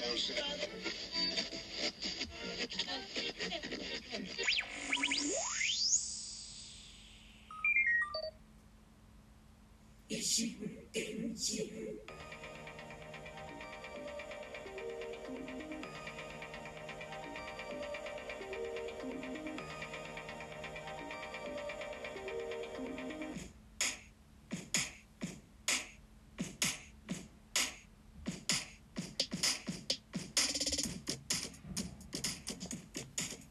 Closer.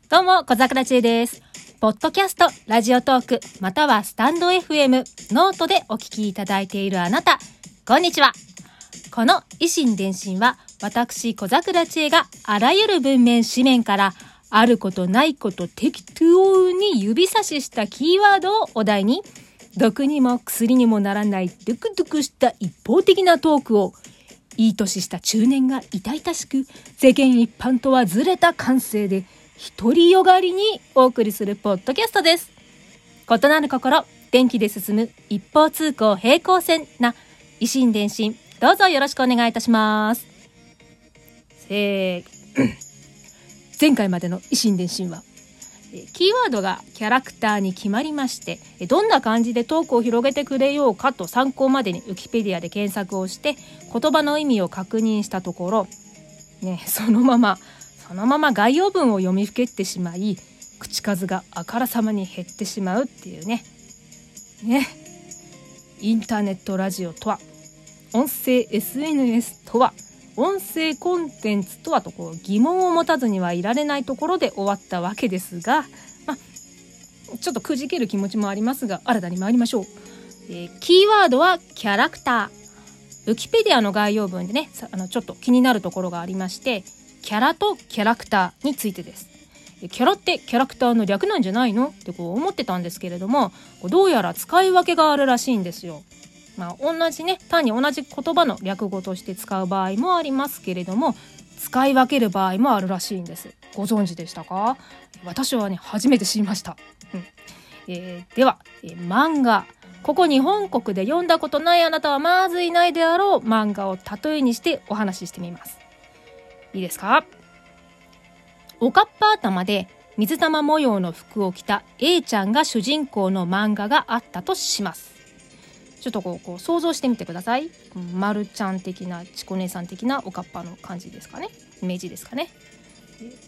どうも、小桜中です。ポッドキャスト、ラジオトーク、またはスタンド FM、ノートでお聞きいただいているあなた、こんにちは。この異心電進は、私、小桜知恵があらゆる文面、紙面から、あることないこと適当に指差ししたキーワードをお題に、毒にも薬にもならないドゥクドゥクした一方的なトークを、いい年した中年が痛々しく、世間一般とはずれた感性で、独りよがりにお送りするポッドキャストです。異なる心、電気で進む一方通行平行線な維新伝心、どうぞよろしくお願いいたします。え ー前回までの維新伝心は、えーキーワードがキャラクターに決まりまして、えーどんな感じでトークを広げてくれようかと参考までにウィキペディアで検索をして、言葉の意味を確認したところ、ね、そのまま、そのまま概要文を読みふけってしまい、口数があからさまに減ってしまうっていうね。ね。インターネットラジオとは、音声 SNS とは、音声コンテンツとはとこう疑問を持たずにはいられないところで終わったわけですが、ま、ちょっとくじける気持ちもありますが、新たに参りましょう。えーキーワードはキャラクター。ウキペディアの概要文でね、あのちょっと気になるところがありまして、キャラとキャラクターについてです。えキャラってキャラクターの略なんじゃないのってこう思ってたんですけれども、どうやら使い分けがあるらしいんですよ。まあ、同じね、単に同じ言葉の略語として使う場合もありますけれども、使い分ける場合もあるらしいんです。ご存知でしたか？私はね、初めて知りました。うんえーでは、えー漫画。ここ日本国で読んだことないあなたはまずいないであろう漫画を例えにしてお話ししてみます。いいですか？おかっぱ頭で水玉模様の服を着た A ちゃんが主人公の漫画があったとします。ちょっとこう想像してみてください。まるちゃん的な、ちこ姉さん的なおかっぱの感じですかね？イメージですかね？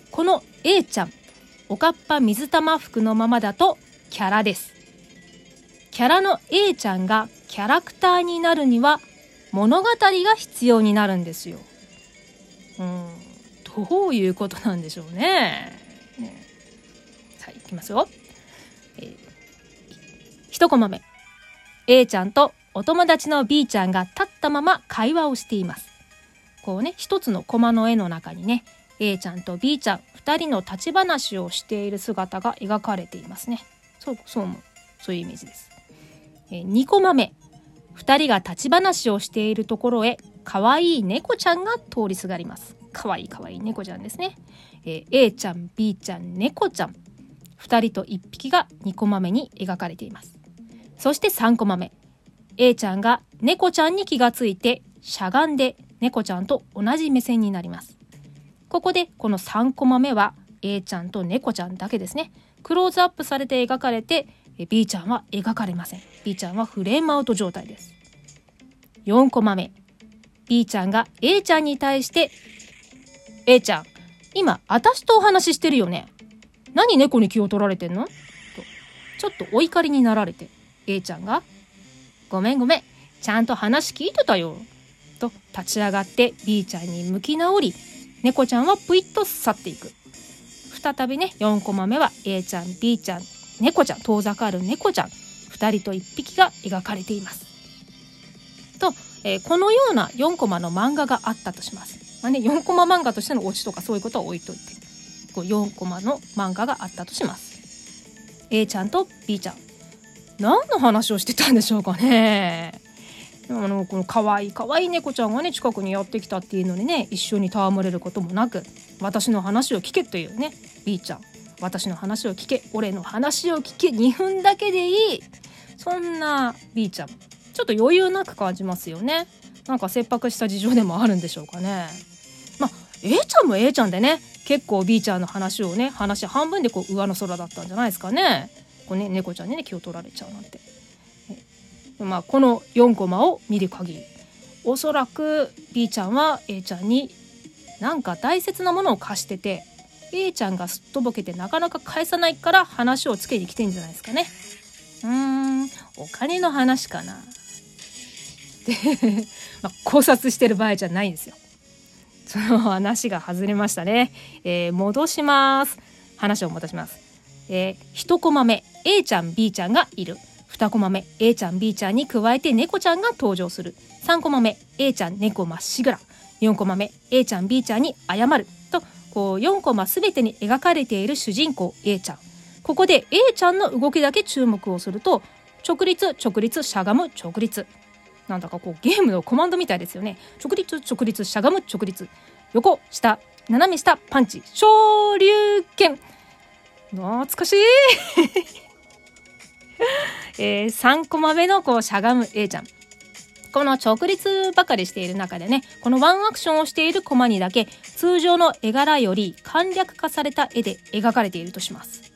この A ちゃん、おかっぱ水玉服のままだとキャラです。キャラの A ちゃんがキャラクターになるには物語が必要になるんですよ。うん、どういうことなんでしょうね。ねさあ、いきますよ。えー、コマ目。A ちゃんとお友達の B ちゃんが立ったまま会話をしています。こうね、一つのコマの絵の中にね、A ちゃんと B ちゃん、二人の立ち話をしている姿が描かれていますね。そう、そう思う。そういうイメージです。えー、2コマ目。二人が立ち話をしているところへ、可愛い猫ちゃんが通りすがります。可愛い可愛い猫ちゃんですね。えー A ちゃん、B ちゃん、猫ちゃん。二人と一匹が2コマ目に描かれています。そして3コマ目。A ちゃんが猫ちゃんに気がついて、しゃがんで猫ちゃんと同じ目線になります。ここでこの3コマ目は A ちゃんと猫ちゃんだけですね。クローズアップされて描かれて、え B ちゃんは描かれません。B ちゃんはフレームアウト状態です。4コマ目。B ちゃんが A ちゃんに対して、A ちゃん、今、私とお話ししてるよね？何猫に気を取られてんの？と、ちょっとお怒りになられて、A ちゃんが、ごめんごめん、ちゃんと話聞いてたよ。と、立ち上がって B ちゃんに向き直り、猫ちゃんはぷいっと去っていく。再びね、4コマ目は A ちゃん、B ちゃん、猫ちゃん、遠ざかる猫ちゃん、2人と1匹が描かれています。と、えーこのような4コマの漫画があったとします。まあね、4コマ漫画としてのオチとかそういうことは置いといて、こう4コマの漫画があったとします。A ちゃんと B ちゃん。何の話をしてたんでしょうかね。あの、この可愛い可愛い猫ちゃんがね、近くにやってきたっていうのにね、一緒に戯れることもなく、私の話を聞けというね、B ちゃん。私の話を聞け、俺の話を聞け、2分だけでいい。そんな B ちゃん。ちょっと余裕なく感じますよね。なんか切迫した事情でもあるんでしょうかね。A ちゃんも A ちゃんでね結構 B ちゃんの話をね話半分でこう上の空だったんじゃないですかね。こうね猫ちゃんにね気を取られちゃうなんて。まあこの4コマを見る限りおそらく B ちゃんは A ちゃんになんか大切なものを貸してて A ちゃんがすっとぼけてなかなか返さないから話をつけに来てんじゃないですかね。うーんお金の話かな。で、まあ、考察してる場合じゃないんですよ。その話が外れましたね。えー、戻します。話を戻します。えー、1コマ目 A ちゃん B ちゃんがいる。2コマ目 A ちゃん B ちゃんに加えて猫ちゃんが登場する。3コマ目 A ちゃん猫まっしぐら。4コマ目 A ちゃん B ちゃんに謝る。と、こう4コマ全てに描かれている主人公 A ちゃん。ここで A ちゃんの動きだけ注目をすると、直立、直立、しゃがむ、直立。なんだかこうゲームのコマンドみたいですよね。直立、直立、しゃがむ、直立。横、下、斜め下、パンチ、昇竜拳。懐かしい えー、3コマ目のこうしゃがむ A ちゃん。この直立ばかりしている中でね、このワンアクションをしているコマにだけ通常の絵柄より簡略化された絵で描かれているとします。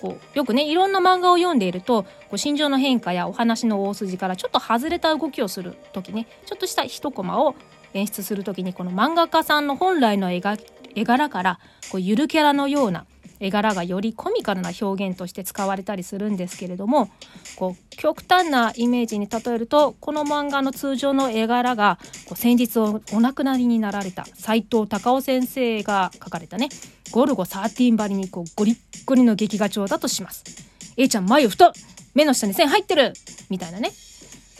こうよくねいろんな漫画を読んでいるとこう心情の変化やお話の大筋からちょっと外れた動きをする時ねちょっとした一コマを演出する時にこの漫画家さんの本来の絵柄からこうゆるキャラのような絵柄がよりコミカルな表現として使われたりするんですけれどもこう極端なイメージに例えるとこの漫画の通常の絵柄がこう先日お亡くなりになられた斎藤隆夫先生が描かれたねゴルゴ13張りにこうゴリッゴリの劇画調だとします。A ちゃん眉太目の下に線入ってるみたいなね。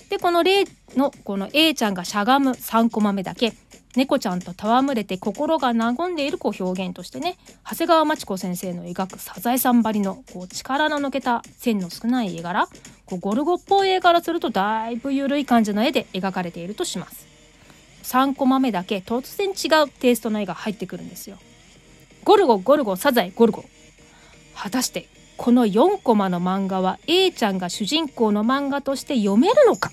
で、この例のこの A ちゃんがしゃがむ3コマ目だけ、猫ちゃんと戯れて心が和んでいるこう表現としてね、長谷川町子先生の描くサザエさん張りのこう力の抜けた線の少ない絵柄、こうゴルゴっぽい絵柄するとだいぶ緩い感じの絵で描かれているとします。3コマ目だけ突然違うテイストの絵が入ってくるんですよ。ゴルゴゴルゴサザエゴルゴ果たしてこの4コマの漫画は A ちゃんが主人公の漫画として読めるのか？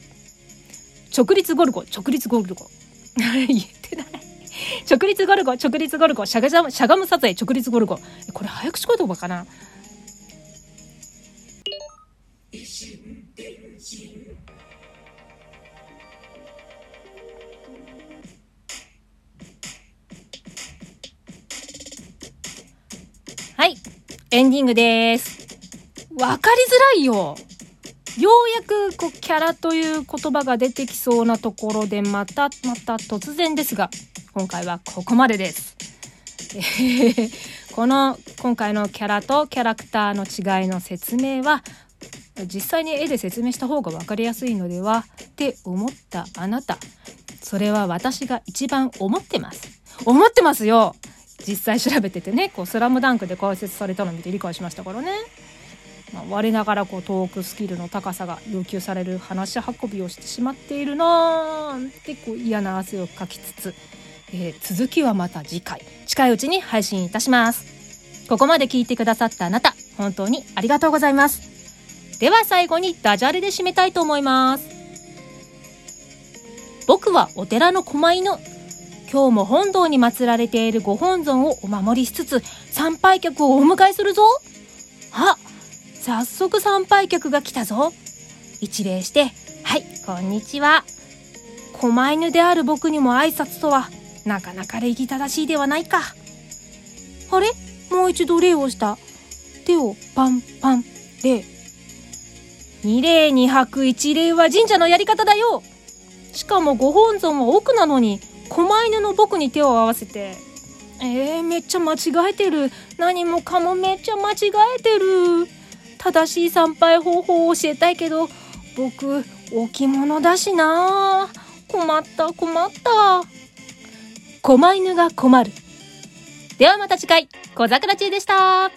直立ゴルゴ直立ゴルゴ。言ってない。直立ゴルゴ直立ゴルゴ。しゃがしゃがむ撮影直立ゴルゴ。これ早口言葉かな？エンディングです。わかりづらいよ。ようやくこうキャラという言葉が出てきそうなところでまたまた突然ですが今回はここまでです。この今回のキャラとキャラクターの違いの説明は実際に絵で説明した方が分かりやすいのではって思ったあなたそれは私が一番思ってます思ってますよ実際調べててねこうスラムダンクで解説されたのを見て理解しましたからね、まあ、我ながらこうトークスキルの高さが要求される話運びをしてしまっているなーってこう嫌な汗をかきつつ、えー、続きはまた次回近いうちに配信いたします。ここまで聞いてくださったあなた本当にありがとうございます。では最後にダジャレで締めたいと思います。僕はお寺の狛犬今日も本堂に祀られているご本尊をお守りしつつ参拝客をお迎えするぞ。あ早速参拝客が来たぞ。一礼してはいこんにちは。狛犬である僕にも挨拶とはなかなか礼儀正しいではないか。あれ？もう一度礼をした。手をパンパン礼。二礼二拍一礼は神社のやり方だよ。しかもご本尊は奥なのに狛犬の僕に手を合わせてえー、めっちゃ間違えてる。何もかもめっちゃ間違えてる。正しい参拝方法を教えたいけど僕置物だしな。困った困った。狛犬が困る。ではまた次回。小桜知恵でした。